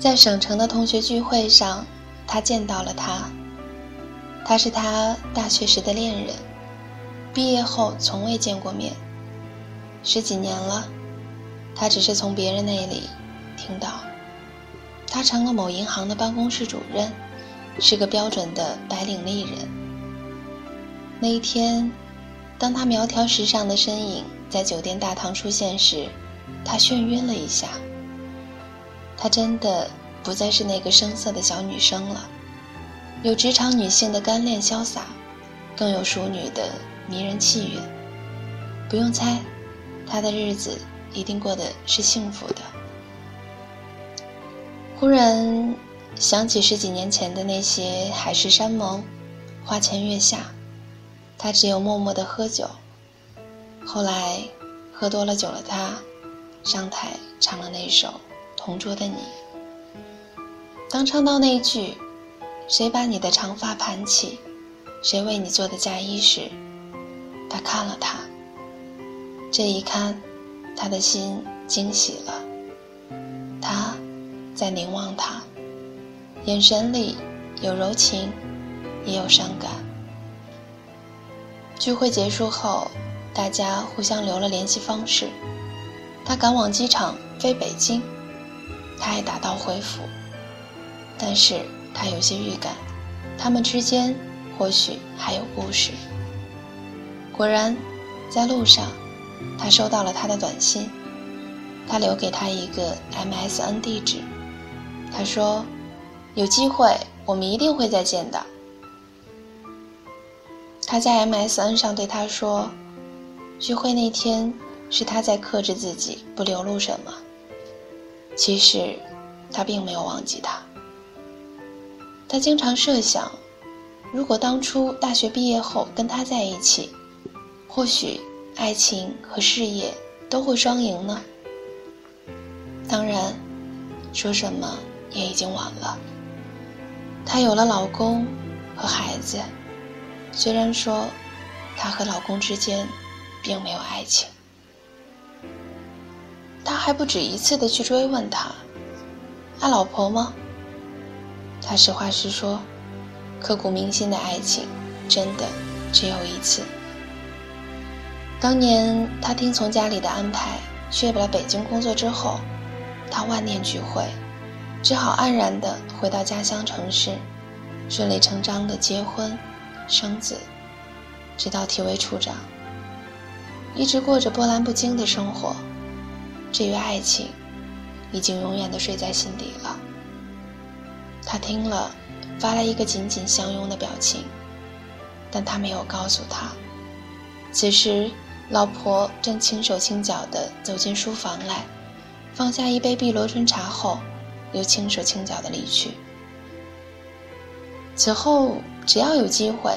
在省城的同学聚会上，他见到了他。他是他大学时的恋人，毕业后从未见过面。十几年了，他只是从别人那里听到，他成了某银行的办公室主任，是个标准的白领丽人。那一天，当他苗条时尚的身影在酒店大堂出现时，他眩晕了一下。她真的不再是那个生涩的小女生了，有职场女性的干练潇洒，更有淑女的迷人气韵。不用猜，她的日子一定过得是幸福的。忽然想起十几年前的那些海誓山盟、花前月下，他只有默默的喝酒。后来喝多了酒了，他上台唱了那首。同桌的你，当唱到那句“谁把你的长发盘起，谁为你做的嫁衣”时，他看了他。这一看，他的心惊喜了。他在凝望他，眼神里有柔情，也有伤感。聚会结束后，大家互相留了联系方式。他赶往机场飞北京。他还打道回府，但是他有些预感，他们之间或许还有故事。果然，在路上，他收到了他的短信，他留给他一个 MSN 地址，他说：“有机会，我们一定会再见的。”他在 MSN 上对他说：“聚会那天是他在克制自己不流露什么。”其实，他并没有忘记他。他经常设想，如果当初大学毕业后跟他在一起，或许爱情和事业都会双赢呢。当然，说什么也已经晚了。她有了老公和孩子，虽然说，她和老公之间并没有爱情。还不止一次的去追问他，爱老婆吗？他实话实说，刻骨铭心的爱情，真的只有一次。当年他听从家里的安排去了北京工作之后，他万念俱灰，只好黯然的回到家乡城市，顺理成章的结婚、生子，直到提为处长，一直过着波澜不惊的生活。至于爱情，已经永远的睡在心底了。他听了，发来一个紧紧相拥的表情，但他没有告诉他，此时老婆正轻手轻脚的走进书房来，放下一杯碧螺春茶后，又轻手轻脚的离去。此后，只要有机会，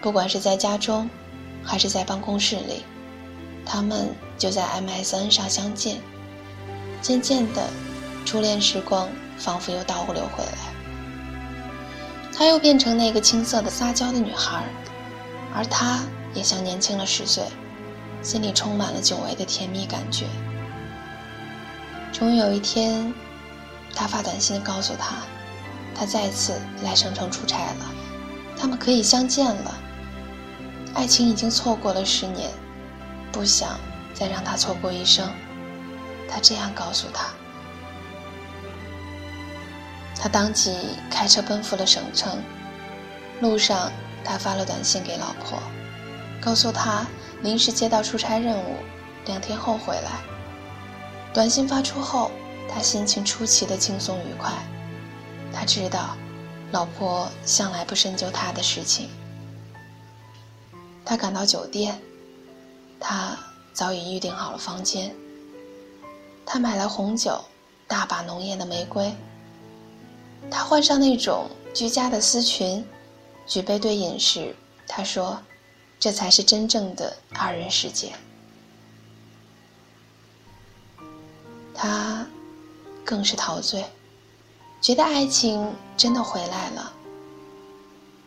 不管是在家中，还是在办公室里。他们就在 MSN 上相见，渐渐的，初恋时光仿佛又倒流回来。她又变成那个青涩的撒娇的女孩，而他也像年轻了十岁，心里充满了久违的甜蜜感觉。终于有一天，他发短信告诉他，他再次来省城出差了，他们可以相见了。爱情已经错过了十年。不想再让他错过一生，他这样告诉他。他当即开车奔赴了省城，路上他发了短信给老婆，告诉他临时接到出差任务，两天后回来。短信发出后，他心情出奇的轻松愉快，他知道，老婆向来不深究他的事情。他赶到酒店。他早已预定好了房间。他买来红酒，大把浓艳的玫瑰。他换上那种居家的丝裙，举杯对饮时，他说：“这才是真正的二人世界。”他更是陶醉，觉得爱情真的回来了。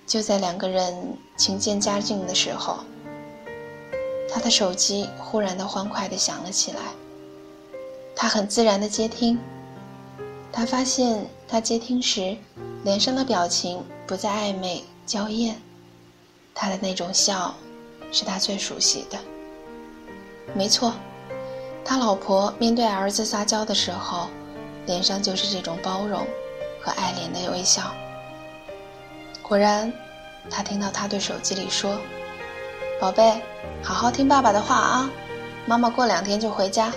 就在两个人情渐加近的时候。他的手机忽然的欢快的响了起来，他很自然的接听，他发现他接听时脸上的表情不再暧昧娇艳，他的那种笑是他最熟悉的。没错，他老婆面对儿子撒娇的时候，脸上就是这种包容和爱怜的微笑。果然，他听到他对手机里说：“宝贝，好好听爸爸的话啊，妈妈过两天就回家。”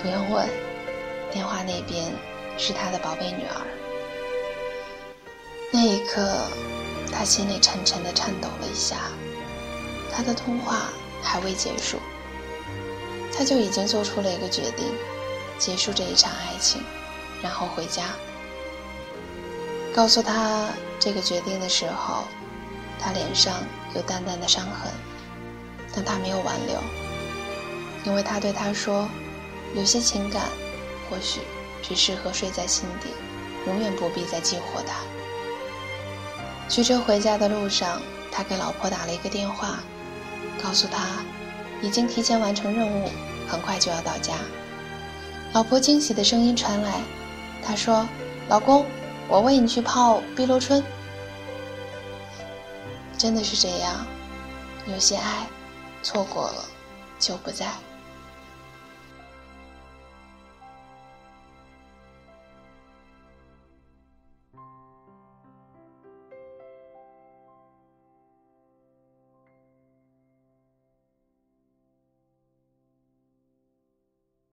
不用问，电话那边是他的宝贝女儿。那一刻，他心里沉沉的颤抖了一下。他的通话还未结束，他就已经做出了一个决定，结束这一场爱情，然后回家。告诉他这个决定的时候，他脸上有淡淡的伤痕，但他没有挽留，因为他对他说。有些情感，或许只适合睡在心底，永远不必再激活它。驱车回家的路上，他给老婆打了一个电话，告诉她已经提前完成任务，很快就要到家。老婆惊喜的声音传来，她说：“老公，我为你去泡碧螺春。”真的是这样，有些爱，错过了就不在。